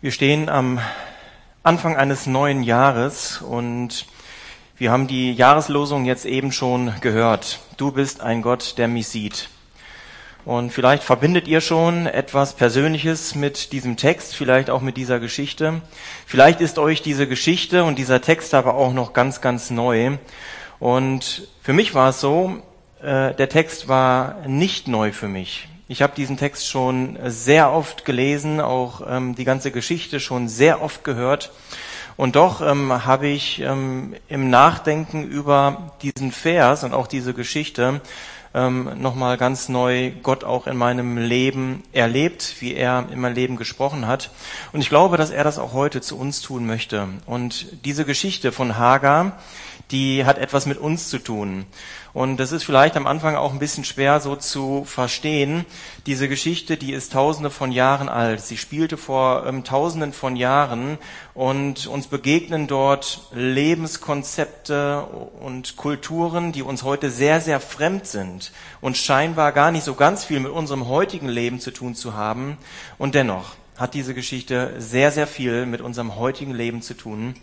Wir stehen am Anfang eines neuen Jahres und wir haben die Jahreslosung jetzt eben schon gehört. Du bist ein Gott, der mich sieht. Und vielleicht verbindet ihr schon etwas Persönliches mit diesem Text, vielleicht auch mit dieser Geschichte. Vielleicht ist euch diese Geschichte und dieser Text aber auch noch ganz, ganz neu. Und für mich war es so, äh, der Text war nicht neu für mich. Ich habe diesen Text schon sehr oft gelesen, auch ähm, die ganze Geschichte schon sehr oft gehört. Und doch ähm, habe ich ähm, im Nachdenken über diesen Vers und auch diese Geschichte ähm, nochmal ganz neu Gott auch in meinem Leben erlebt, wie er in mein Leben gesprochen hat. Und ich glaube, dass er das auch heute zu uns tun möchte. Und diese Geschichte von Hagar, die hat etwas mit uns zu tun. Und das ist vielleicht am Anfang auch ein bisschen schwer so zu verstehen. Diese Geschichte, die ist tausende von Jahren alt. Sie spielte vor ähm, tausenden von Jahren und uns begegnen dort Lebenskonzepte und Kulturen, die uns heute sehr, sehr fremd sind und scheinbar gar nicht so ganz viel mit unserem heutigen Leben zu tun zu haben. Und dennoch hat diese Geschichte sehr, sehr viel mit unserem heutigen Leben zu tun.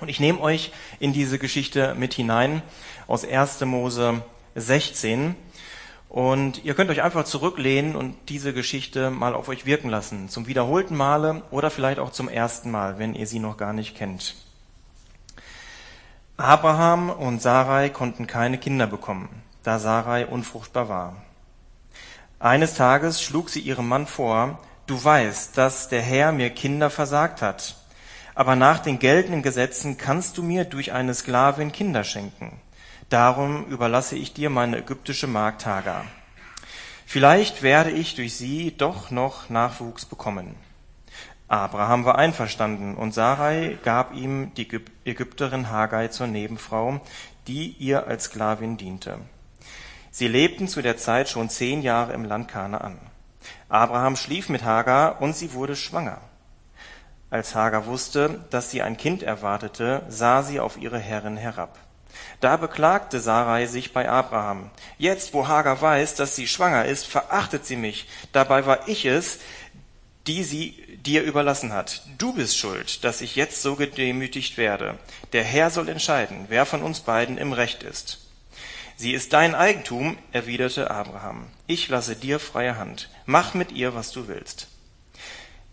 Und ich nehme euch in diese Geschichte mit hinein aus 1. Mose 16. Und ihr könnt euch einfach zurücklehnen und diese Geschichte mal auf euch wirken lassen. Zum wiederholten Male oder vielleicht auch zum ersten Mal, wenn ihr sie noch gar nicht kennt. Abraham und Sarai konnten keine Kinder bekommen, da Sarai unfruchtbar war. Eines Tages schlug sie ihrem Mann vor, du weißt, dass der Herr mir Kinder versagt hat aber nach den geltenden Gesetzen kannst du mir durch eine Sklavin Kinder schenken. Darum überlasse ich dir meine ägyptische Magd Hagar. Vielleicht werde ich durch sie doch noch Nachwuchs bekommen. Abraham war einverstanden und Sarai gab ihm die Ägypterin Hagai zur Nebenfrau, die ihr als Sklavin diente. Sie lebten zu der Zeit schon zehn Jahre im Land Kanaan. Abraham schlief mit Hagar und sie wurde schwanger. Als Hagar wusste, dass sie ein Kind erwartete, sah sie auf ihre Herrin herab. Da beklagte Sarai sich bei Abraham. Jetzt, wo Hagar weiß, dass sie schwanger ist, verachtet sie mich. Dabei war ich es, die sie dir überlassen hat. Du bist schuld, dass ich jetzt so gedemütigt werde. Der Herr soll entscheiden, wer von uns beiden im Recht ist. Sie ist dein Eigentum, erwiderte Abraham. Ich lasse dir freie Hand. Mach mit ihr, was du willst.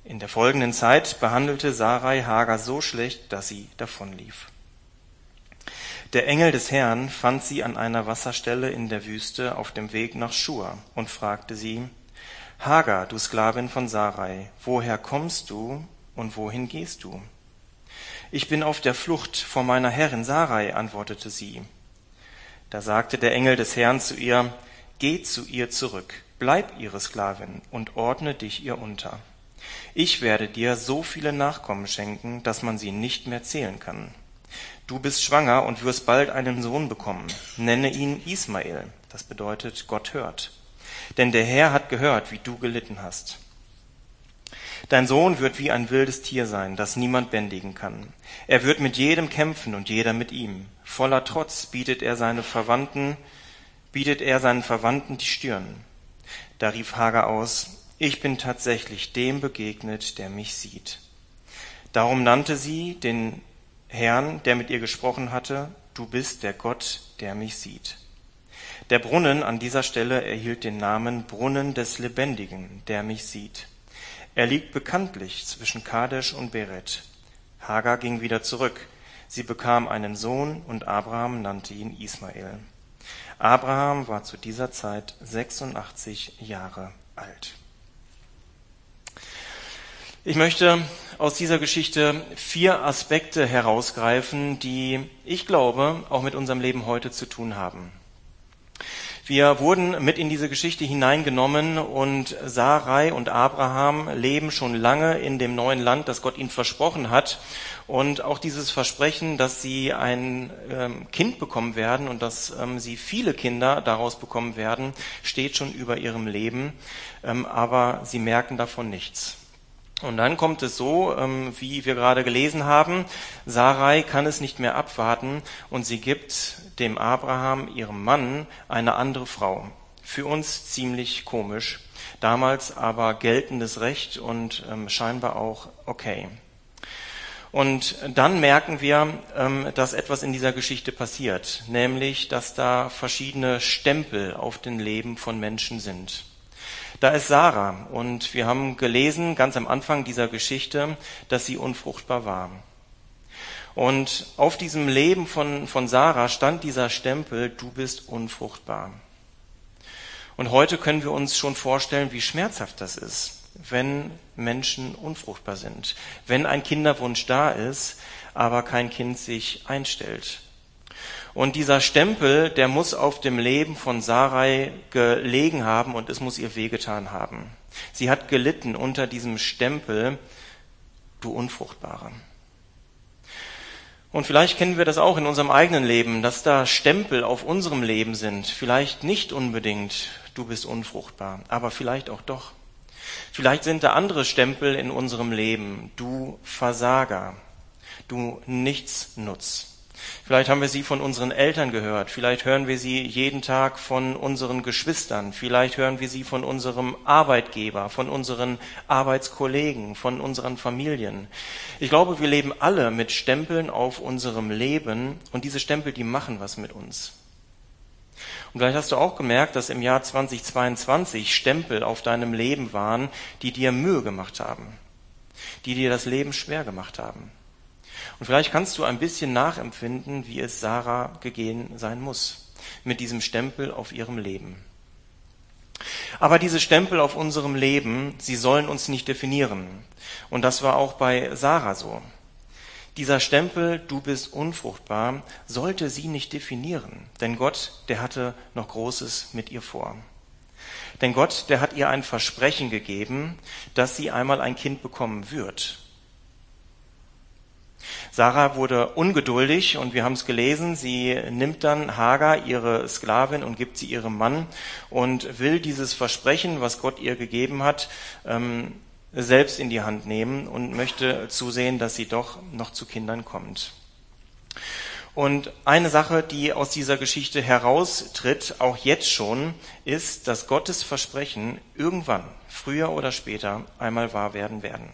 In der folgenden Zeit behandelte Sarai Hagar so schlecht, dass sie davonlief. Der Engel des Herrn fand sie an einer Wasserstelle in der Wüste auf dem Weg nach Schur und fragte sie, Hagar, du Sklavin von Sarai, woher kommst du und wohin gehst du? Ich bin auf der Flucht vor meiner Herrin Sarai, antwortete sie. Da sagte der Engel des Herrn zu ihr, Geh zu ihr zurück, bleib ihre Sklavin und ordne dich ihr unter. Ich werde dir so viele Nachkommen schenken, dass man sie nicht mehr zählen kann. Du bist schwanger und wirst bald einen Sohn bekommen. Nenne ihn Ismael. Das bedeutet, Gott hört. Denn der Herr hat gehört, wie du gelitten hast. Dein Sohn wird wie ein wildes Tier sein, das niemand bändigen kann. Er wird mit jedem kämpfen und jeder mit ihm. Voller Trotz bietet er seine Verwandten, bietet er seinen Verwandten die Stirn. Da rief Hagar aus, ich bin tatsächlich dem begegnet, der mich sieht. Darum nannte sie den Herrn, der mit ihr gesprochen hatte, du bist der Gott, der mich sieht. Der Brunnen an dieser Stelle erhielt den Namen Brunnen des Lebendigen, der mich sieht. Er liegt bekanntlich zwischen Kadesh und Beret. Hagar ging wieder zurück. Sie bekam einen Sohn und Abraham nannte ihn Ismael. Abraham war zu dieser Zeit 86 Jahre alt. Ich möchte aus dieser Geschichte vier Aspekte herausgreifen, die ich glaube auch mit unserem Leben heute zu tun haben. Wir wurden mit in diese Geschichte hineingenommen und Sarai und Abraham leben schon lange in dem neuen Land, das Gott ihnen versprochen hat. Und auch dieses Versprechen, dass sie ein ähm, Kind bekommen werden und dass ähm, sie viele Kinder daraus bekommen werden, steht schon über ihrem Leben. Ähm, aber sie merken davon nichts. Und dann kommt es so, ähm, wie wir gerade gelesen haben, Sarai kann es nicht mehr abwarten und sie gibt dem Abraham, ihrem Mann, eine andere Frau. Für uns ziemlich komisch. Damals aber geltendes Recht und ähm, scheinbar auch okay. Und dann merken wir, ähm, dass etwas in dieser Geschichte passiert, nämlich, dass da verschiedene Stempel auf den Leben von Menschen sind. Da ist Sarah und wir haben gelesen, ganz am Anfang dieser Geschichte, dass sie unfruchtbar war. Und auf diesem Leben von, von Sarah stand dieser Stempel, du bist unfruchtbar. Und heute können wir uns schon vorstellen, wie schmerzhaft das ist wenn Menschen unfruchtbar sind, wenn ein Kinderwunsch da ist, aber kein Kind sich einstellt. Und dieser Stempel, der muss auf dem Leben von Sarai gelegen haben und es muss ihr wehgetan haben. Sie hat gelitten unter diesem Stempel, du Unfruchtbare. Und vielleicht kennen wir das auch in unserem eigenen Leben, dass da Stempel auf unserem Leben sind. Vielleicht nicht unbedingt, du bist unfruchtbar, aber vielleicht auch doch. Vielleicht sind da andere Stempel in unserem Leben. Du Versager, du Nichtsnutz. Vielleicht haben wir sie von unseren Eltern gehört, vielleicht hören wir sie jeden Tag von unseren Geschwistern, vielleicht hören wir sie von unserem Arbeitgeber, von unseren Arbeitskollegen, von unseren Familien. Ich glaube, wir leben alle mit Stempeln auf unserem Leben und diese Stempel, die machen was mit uns. Und vielleicht hast du auch gemerkt, dass im Jahr 2022 Stempel auf deinem Leben waren, die dir Mühe gemacht haben, die dir das Leben schwer gemacht haben. Und vielleicht kannst du ein bisschen nachempfinden, wie es Sarah gegeben sein muss, mit diesem Stempel auf ihrem Leben. Aber diese Stempel auf unserem Leben, sie sollen uns nicht definieren. Und das war auch bei Sarah so. Dieser Stempel, du bist unfruchtbar, sollte sie nicht definieren, denn Gott, der hatte noch Großes mit ihr vor. Denn Gott, der hat ihr ein Versprechen gegeben, dass sie einmal ein Kind bekommen wird. Sarah wurde ungeduldig und wir haben es gelesen, sie nimmt dann Hagar, ihre Sklavin, und gibt sie ihrem Mann und will dieses Versprechen, was Gott ihr gegeben hat, ähm, selbst in die Hand nehmen und möchte zusehen, dass sie doch noch zu Kindern kommt. Und eine Sache, die aus dieser Geschichte heraustritt, auch jetzt schon, ist, dass Gottes Versprechen irgendwann, früher oder später, einmal wahr werden werden.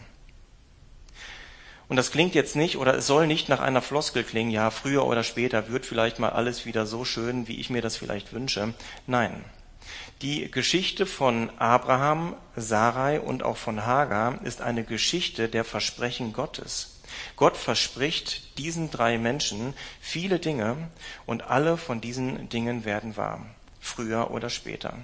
Und das klingt jetzt nicht oder es soll nicht nach einer Floskel klingen, ja, früher oder später wird vielleicht mal alles wieder so schön, wie ich mir das vielleicht wünsche. Nein, die Geschichte von Abraham, Sarai und auch von Hagar ist eine Geschichte der Versprechen Gottes. Gott verspricht diesen drei Menschen viele Dinge und alle von diesen Dingen werden wahr, früher oder später.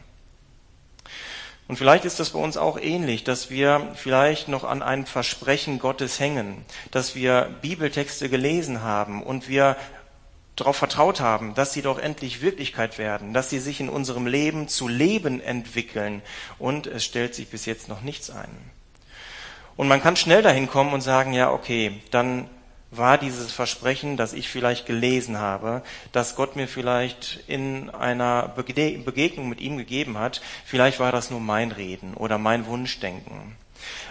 Und vielleicht ist das bei uns auch ähnlich, dass wir vielleicht noch an einem Versprechen Gottes hängen, dass wir Bibeltexte gelesen haben und wir darauf vertraut haben, dass sie doch endlich Wirklichkeit werden, dass sie sich in unserem Leben zu Leben entwickeln und es stellt sich bis jetzt noch nichts ein. Und man kann schnell dahin kommen und sagen, ja, okay, dann war dieses Versprechen, das ich vielleicht gelesen habe, dass Gott mir vielleicht in einer Begegnung mit ihm gegeben hat, vielleicht war das nur mein Reden oder mein Wunschdenken.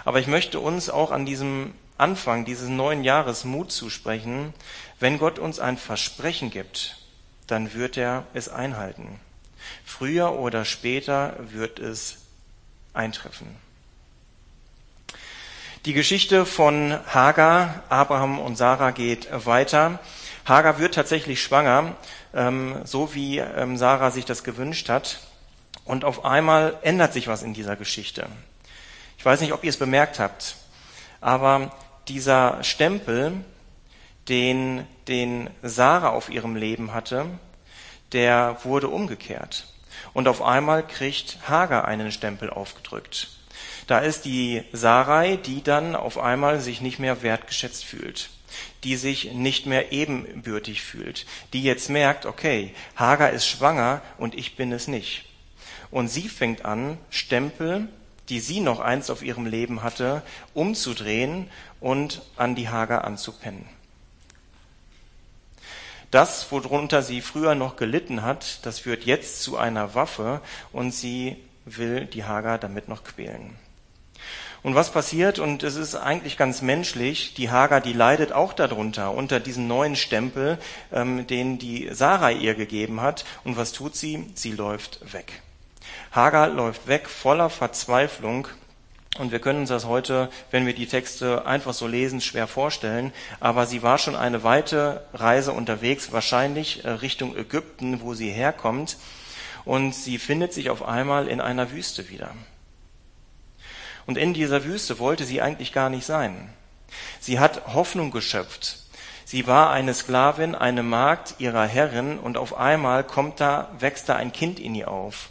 Aber ich möchte uns auch an diesem Anfang dieses neuen Jahres Mut zusprechen, wenn Gott uns ein Versprechen gibt, dann wird er es einhalten. Früher oder später wird es eintreffen. Die Geschichte von Hagar, Abraham und Sarah geht weiter. Hagar wird tatsächlich schwanger, ähm, so wie ähm, Sarah sich das gewünscht hat. Und auf einmal ändert sich was in dieser Geschichte. Ich weiß nicht, ob ihr es bemerkt habt, aber dieser Stempel, den, den Sarah auf ihrem Leben hatte, der wurde umgekehrt. Und auf einmal kriegt Hagar einen Stempel aufgedrückt. Da ist die Sarai, die dann auf einmal sich nicht mehr wertgeschätzt fühlt, die sich nicht mehr ebenbürtig fühlt, die jetzt merkt, okay, Hagar ist schwanger und ich bin es nicht. Und sie fängt an, Stempel die sie noch einst auf ihrem Leben hatte, umzudrehen und an die Hager anzupennen. Das, worunter sie früher noch gelitten hat, das wird jetzt zu einer Waffe und sie will die Hager damit noch quälen. Und was passiert? Und es ist eigentlich ganz menschlich. Die Hager, die leidet auch darunter, unter diesem neuen Stempel, ähm, den die Sarah ihr gegeben hat. Und was tut sie? Sie läuft weg. Hagar läuft weg voller Verzweiflung und wir können uns das heute, wenn wir die Texte einfach so lesen, schwer vorstellen. Aber sie war schon eine weite Reise unterwegs, wahrscheinlich äh, Richtung Ägypten, wo sie herkommt. Und sie findet sich auf einmal in einer Wüste wieder. Und in dieser Wüste wollte sie eigentlich gar nicht sein. Sie hat Hoffnung geschöpft. Sie war eine Sklavin, eine Magd ihrer Herrin und auf einmal kommt da, wächst da ein Kind in ihr auf.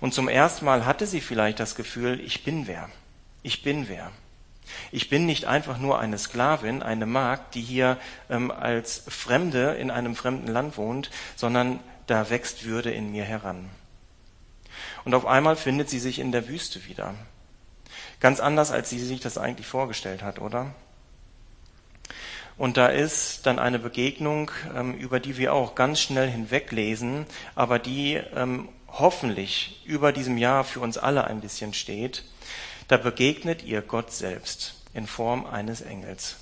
Und zum ersten Mal hatte sie vielleicht das Gefühl, ich bin wer ich bin wer. Ich bin nicht einfach nur eine Sklavin, eine Magd, die hier ähm, als Fremde in einem fremden Land wohnt, sondern da wächst Würde in mir heran. Und auf einmal findet sie sich in der Wüste wieder. Ganz anders, als sie sich das eigentlich vorgestellt hat, oder? Und da ist dann eine Begegnung, ähm, über die wir auch ganz schnell hinweglesen, aber die ähm, hoffentlich über diesem Jahr für uns alle ein bisschen steht. Da begegnet ihr Gott selbst in Form eines Engels.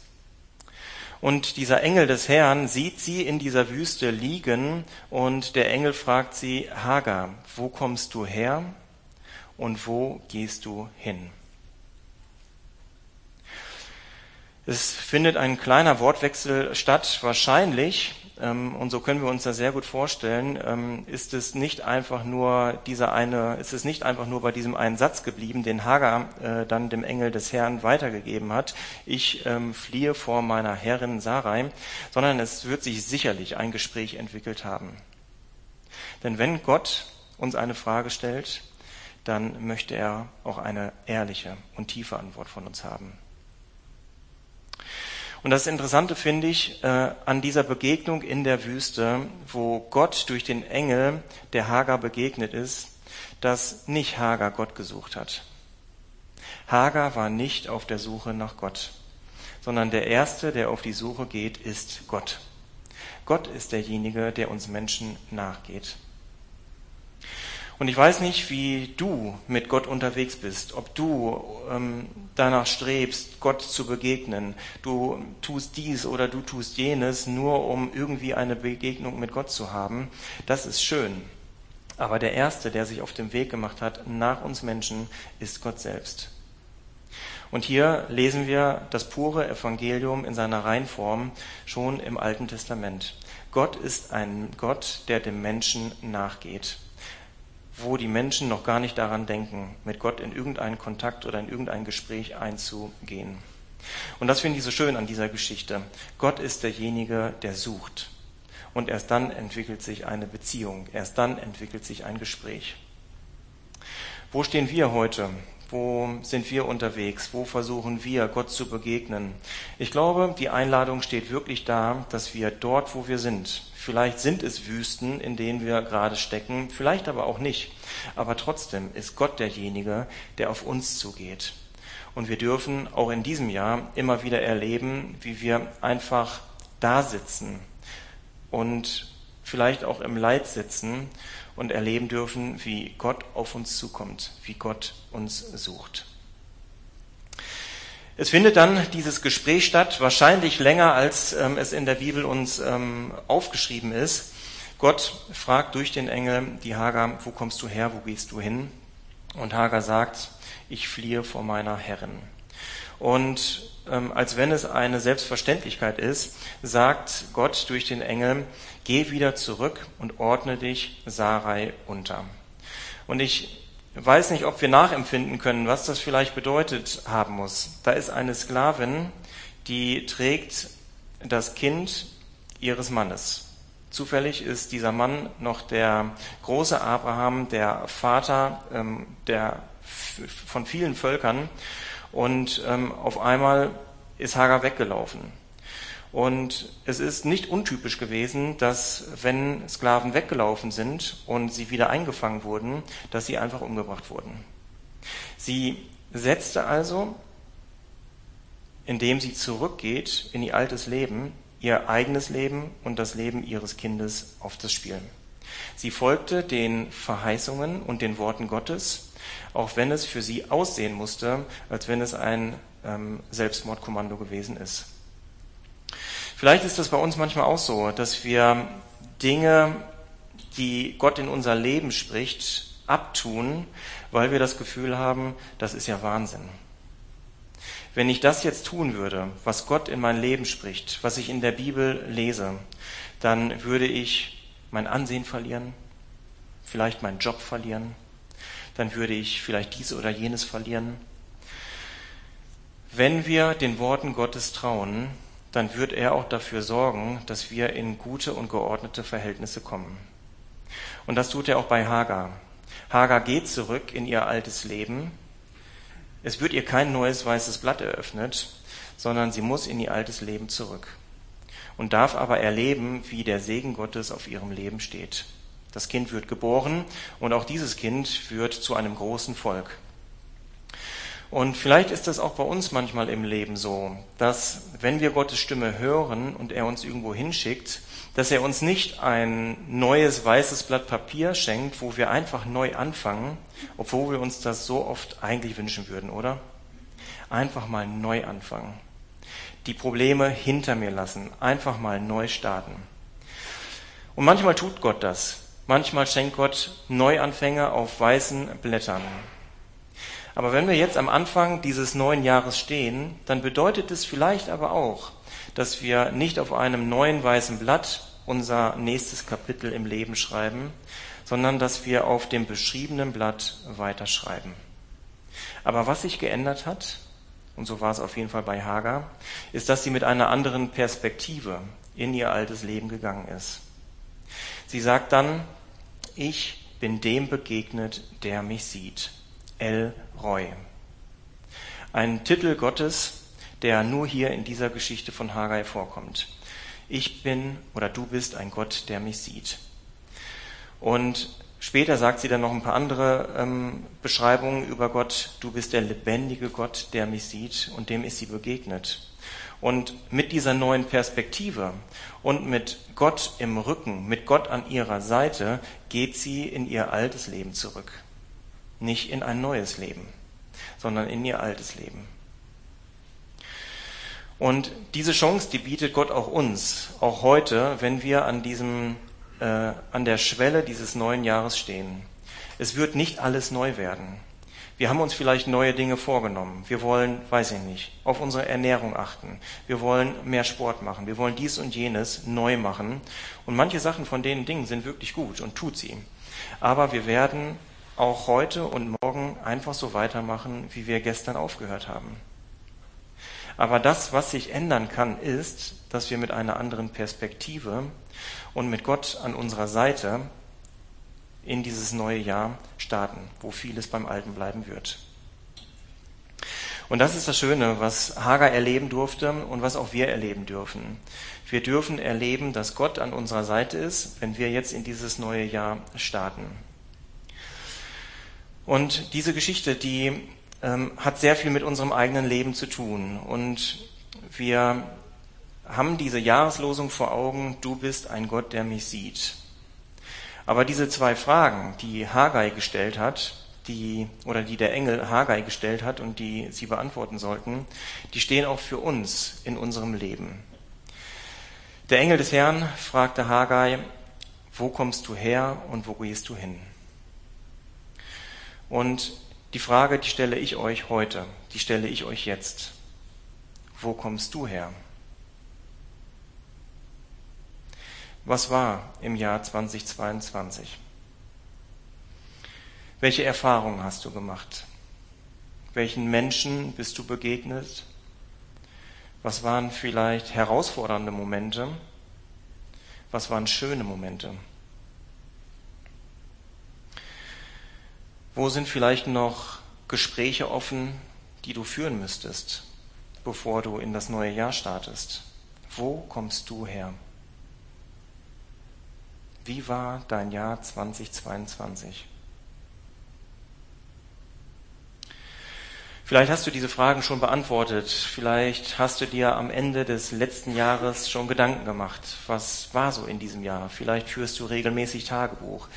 Und dieser Engel des Herrn sieht sie in dieser Wüste liegen und der Engel fragt sie, Hagar, wo kommst du her und wo gehst du hin? Es findet ein kleiner Wortwechsel statt, wahrscheinlich, und so können wir uns das sehr gut vorstellen, ähm, ist es nicht einfach nur dieser eine, ist es nicht einfach nur bei diesem einen Satz geblieben, den Hagar äh, dann dem Engel des Herrn weitergegeben hat. Ich ähm, fliehe vor meiner Herrin Sarai, sondern es wird sich sicherlich ein Gespräch entwickelt haben. Denn wenn Gott uns eine Frage stellt, dann möchte er auch eine ehrliche und tiefe Antwort von uns haben. Und das Interessante finde ich äh, an dieser Begegnung in der Wüste, wo Gott durch den Engel der Hagar begegnet ist, dass nicht Hagar Gott gesucht hat. Hagar war nicht auf der Suche nach Gott, sondern der Erste, der auf die Suche geht, ist Gott. Gott ist derjenige, der uns Menschen nachgeht. Und ich weiß nicht, wie du mit Gott unterwegs bist, ob du ähm, danach strebst, Gott zu begegnen. Du tust dies oder du tust jenes, nur um irgendwie eine Begegnung mit Gott zu haben. Das ist schön. Aber der Erste, der sich auf den Weg gemacht hat nach uns Menschen, ist Gott selbst. Und hier lesen wir das pure Evangelium in seiner Reinform schon im Alten Testament. Gott ist ein Gott, der dem Menschen nachgeht wo die Menschen noch gar nicht daran denken, mit Gott in irgendeinen Kontakt oder in irgendein Gespräch einzugehen. Und das finde ich so schön an dieser Geschichte. Gott ist derjenige, der sucht. Und erst dann entwickelt sich eine Beziehung. Erst dann entwickelt sich ein Gespräch. Wo stehen wir heute? Wo sind wir unterwegs? Wo versuchen wir, Gott zu begegnen? Ich glaube, die Einladung steht wirklich da, dass wir dort, wo wir sind, Vielleicht sind es Wüsten, in denen wir gerade stecken, vielleicht aber auch nicht. Aber trotzdem ist Gott derjenige, der auf uns zugeht. Und wir dürfen auch in diesem Jahr immer wieder erleben, wie wir einfach da sitzen und vielleicht auch im Leid sitzen und erleben dürfen, wie Gott auf uns zukommt, wie Gott uns sucht. Es findet dann dieses Gespräch statt, wahrscheinlich länger, als ähm, es in der Bibel uns ähm, aufgeschrieben ist. Gott fragt durch den Engel die Hagar, wo kommst du her, wo gehst du hin? Und Hagar sagt, ich fliehe vor meiner Herrin. Und ähm, als wenn es eine Selbstverständlichkeit ist, sagt Gott durch den Engel, geh wieder zurück und ordne dich Sarai unter. Und ich weiß nicht, ob wir nachempfinden können, was das vielleicht bedeutet haben muss. Da ist eine Sklavin, die trägt das Kind ihres Mannes. Zufällig ist dieser Mann noch der große Abraham, der Vater ähm, der, von vielen Völkern. Und ähm, auf einmal ist Hagar weggelaufen. Und es ist nicht untypisch gewesen, dass wenn Sklaven weggelaufen sind und sie wieder eingefangen wurden, dass sie einfach umgebracht wurden. Sie setzte also, indem sie zurückgeht in ihr altes Leben, ihr eigenes Leben und das Leben ihres Kindes auf das Spiel. Sie folgte den Verheißungen und den Worten Gottes, auch wenn es für sie aussehen musste, als wenn es ein ähm, Selbstmordkommando gewesen ist. Vielleicht ist das bei uns manchmal auch so, dass wir Dinge, die Gott in unser Leben spricht, abtun, weil wir das Gefühl haben, das ist ja Wahnsinn. Wenn ich das jetzt tun würde, was Gott in mein Leben spricht, was ich in der Bibel lese, dann würde ich mein Ansehen verlieren, vielleicht meinen Job verlieren, dann würde ich vielleicht dies oder jenes verlieren. Wenn wir den Worten Gottes trauen, dann wird er auch dafür sorgen, dass wir in gute und geordnete Verhältnisse kommen. Und das tut er auch bei Hagar. Hagar geht zurück in ihr altes Leben. Es wird ihr kein neues weißes Blatt eröffnet, sondern sie muss in ihr altes Leben zurück und darf aber erleben, wie der Segen Gottes auf ihrem Leben steht. Das Kind wird geboren und auch dieses Kind wird zu einem großen Volk. Und vielleicht ist das auch bei uns manchmal im Leben so, dass wenn wir Gottes Stimme hören und er uns irgendwo hinschickt, dass er uns nicht ein neues weißes Blatt Papier schenkt, wo wir einfach neu anfangen, obwohl wir uns das so oft eigentlich wünschen würden, oder? Einfach mal neu anfangen. Die Probleme hinter mir lassen, einfach mal neu starten. Und manchmal tut Gott das. Manchmal schenkt Gott Neuanfänge auf weißen Blättern. Aber wenn wir jetzt am Anfang dieses neuen Jahres stehen, dann bedeutet es vielleicht aber auch, dass wir nicht auf einem neuen weißen Blatt unser nächstes Kapitel im Leben schreiben, sondern dass wir auf dem beschriebenen Blatt weiterschreiben. Aber was sich geändert hat, und so war es auf jeden Fall bei Hagar, ist, dass sie mit einer anderen Perspektive in ihr altes Leben gegangen ist. Sie sagt dann, ich bin dem begegnet, der mich sieht. El Roy. Ein Titel Gottes, der nur hier in dieser Geschichte von Haggai vorkommt. Ich bin oder du bist ein Gott, der mich sieht. Und später sagt sie dann noch ein paar andere ähm, Beschreibungen über Gott. Du bist der lebendige Gott, der mich sieht und dem ist sie begegnet. Und mit dieser neuen Perspektive und mit Gott im Rücken, mit Gott an ihrer Seite, geht sie in ihr altes Leben zurück. Nicht in ein neues Leben, sondern in ihr altes Leben. Und diese Chance, die bietet Gott auch uns, auch heute, wenn wir an diesem, äh, an der Schwelle dieses neuen Jahres stehen. Es wird nicht alles neu werden. Wir haben uns vielleicht neue Dinge vorgenommen. Wir wollen, weiß ich nicht, auf unsere Ernährung achten. Wir wollen mehr Sport machen. Wir wollen dies und jenes neu machen. Und manche Sachen von den Dingen sind wirklich gut und tut sie. Aber wir werden auch heute und morgen einfach so weitermachen, wie wir gestern aufgehört haben. Aber das, was sich ändern kann, ist, dass wir mit einer anderen Perspektive und mit Gott an unserer Seite in dieses neue Jahr starten, wo vieles beim Alten bleiben wird. Und das ist das Schöne, was Hagar erleben durfte und was auch wir erleben dürfen. Wir dürfen erleben, dass Gott an unserer Seite ist, wenn wir jetzt in dieses neue Jahr starten. Und diese Geschichte, die ähm, hat sehr viel mit unserem eigenen Leben zu tun. Und wir haben diese Jahreslosung vor Augen, du bist ein Gott, der mich sieht. Aber diese zwei Fragen, die Haggai gestellt hat, die, oder die der Engel Haggai gestellt hat und die sie beantworten sollten, die stehen auch für uns in unserem Leben. Der Engel des Herrn fragte Haggai, wo kommst du her und wo gehst du hin? Und die Frage, die stelle ich euch heute, die stelle ich euch jetzt. Wo kommst du her? Was war im Jahr 2022? Welche Erfahrungen hast du gemacht? Welchen Menschen bist du begegnet? Was waren vielleicht herausfordernde Momente? Was waren schöne Momente? Wo sind vielleicht noch Gespräche offen, die du führen müsstest, bevor du in das neue Jahr startest? Wo kommst du her? Wie war dein Jahr 2022? Vielleicht hast du diese Fragen schon beantwortet. Vielleicht hast du dir am Ende des letzten Jahres schon Gedanken gemacht. Was war so in diesem Jahr? Vielleicht führst du regelmäßig Tagebuch.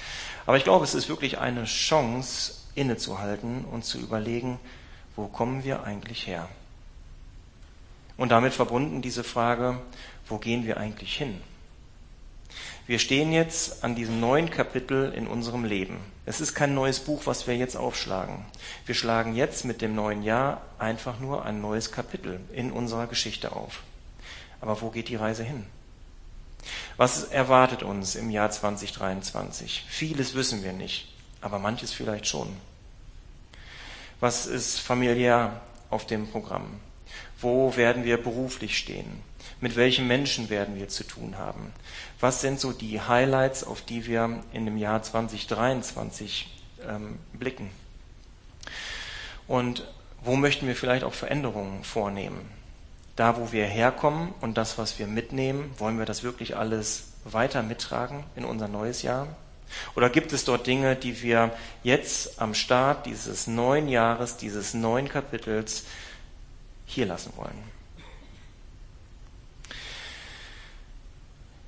Aber ich glaube, es ist wirklich eine Chance, innezuhalten und zu überlegen, wo kommen wir eigentlich her? Und damit verbunden diese Frage, wo gehen wir eigentlich hin? Wir stehen jetzt an diesem neuen Kapitel in unserem Leben. Es ist kein neues Buch, was wir jetzt aufschlagen. Wir schlagen jetzt mit dem neuen Jahr einfach nur ein neues Kapitel in unserer Geschichte auf. Aber wo geht die Reise hin? Was erwartet uns im Jahr 2023? Vieles wissen wir nicht, aber manches vielleicht schon. Was ist familiär auf dem Programm? Wo werden wir beruflich stehen? Mit welchen Menschen werden wir zu tun haben? Was sind so die Highlights, auf die wir in dem Jahr 2023 ähm, blicken? Und wo möchten wir vielleicht auch Veränderungen vornehmen? Da, wo wir herkommen und das, was wir mitnehmen, wollen wir das wirklich alles weiter mittragen in unser neues Jahr? Oder gibt es dort Dinge, die wir jetzt am Start dieses neuen Jahres, dieses neuen Kapitels hier lassen wollen?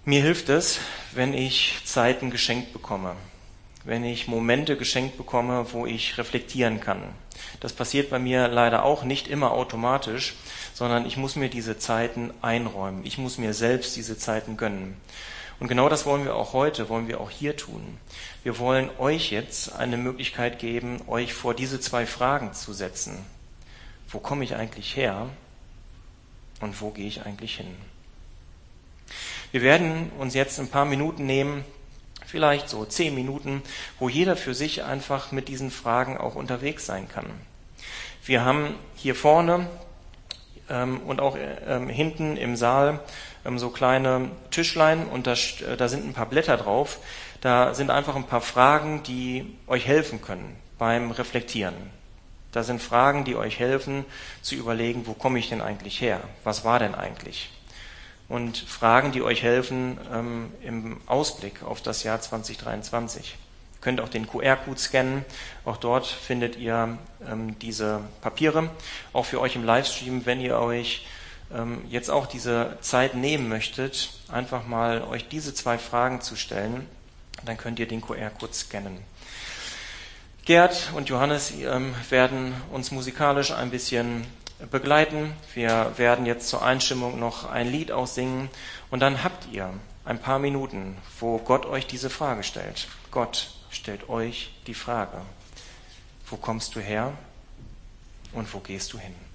Mir hilft es, wenn ich Zeiten geschenkt bekomme, wenn ich Momente geschenkt bekomme, wo ich reflektieren kann. Das passiert bei mir leider auch nicht immer automatisch, sondern ich muss mir diese Zeiten einräumen. Ich muss mir selbst diese Zeiten gönnen. Und genau das wollen wir auch heute, wollen wir auch hier tun. Wir wollen euch jetzt eine Möglichkeit geben, euch vor diese zwei Fragen zu setzen. Wo komme ich eigentlich her und wo gehe ich eigentlich hin? Wir werden uns jetzt ein paar Minuten nehmen, vielleicht so zehn Minuten, wo jeder für sich einfach mit diesen Fragen auch unterwegs sein kann. Wir haben hier vorne ähm, und auch ähm, hinten im Saal ähm, so kleine Tischlein und da, äh, da sind ein paar Blätter drauf. Da sind einfach ein paar Fragen, die euch helfen können beim Reflektieren. Da sind Fragen, die euch helfen zu überlegen, wo komme ich denn eigentlich her? Was war denn eigentlich? Und Fragen, die euch helfen ähm, im Ausblick auf das Jahr 2023. Ihr könnt auch den QR-Code scannen. Auch dort findet ihr ähm, diese Papiere. Auch für euch im Livestream, wenn ihr euch ähm, jetzt auch diese Zeit nehmen möchtet, einfach mal euch diese zwei Fragen zu stellen, dann könnt ihr den QR-Code scannen. Gerd und Johannes ähm, werden uns musikalisch ein bisschen begleiten. Wir werden jetzt zur Einstimmung noch ein Lied aussingen und dann habt ihr ein paar Minuten, wo Gott euch diese Frage stellt. Gott stellt euch die Frage, wo kommst du her und wo gehst du hin?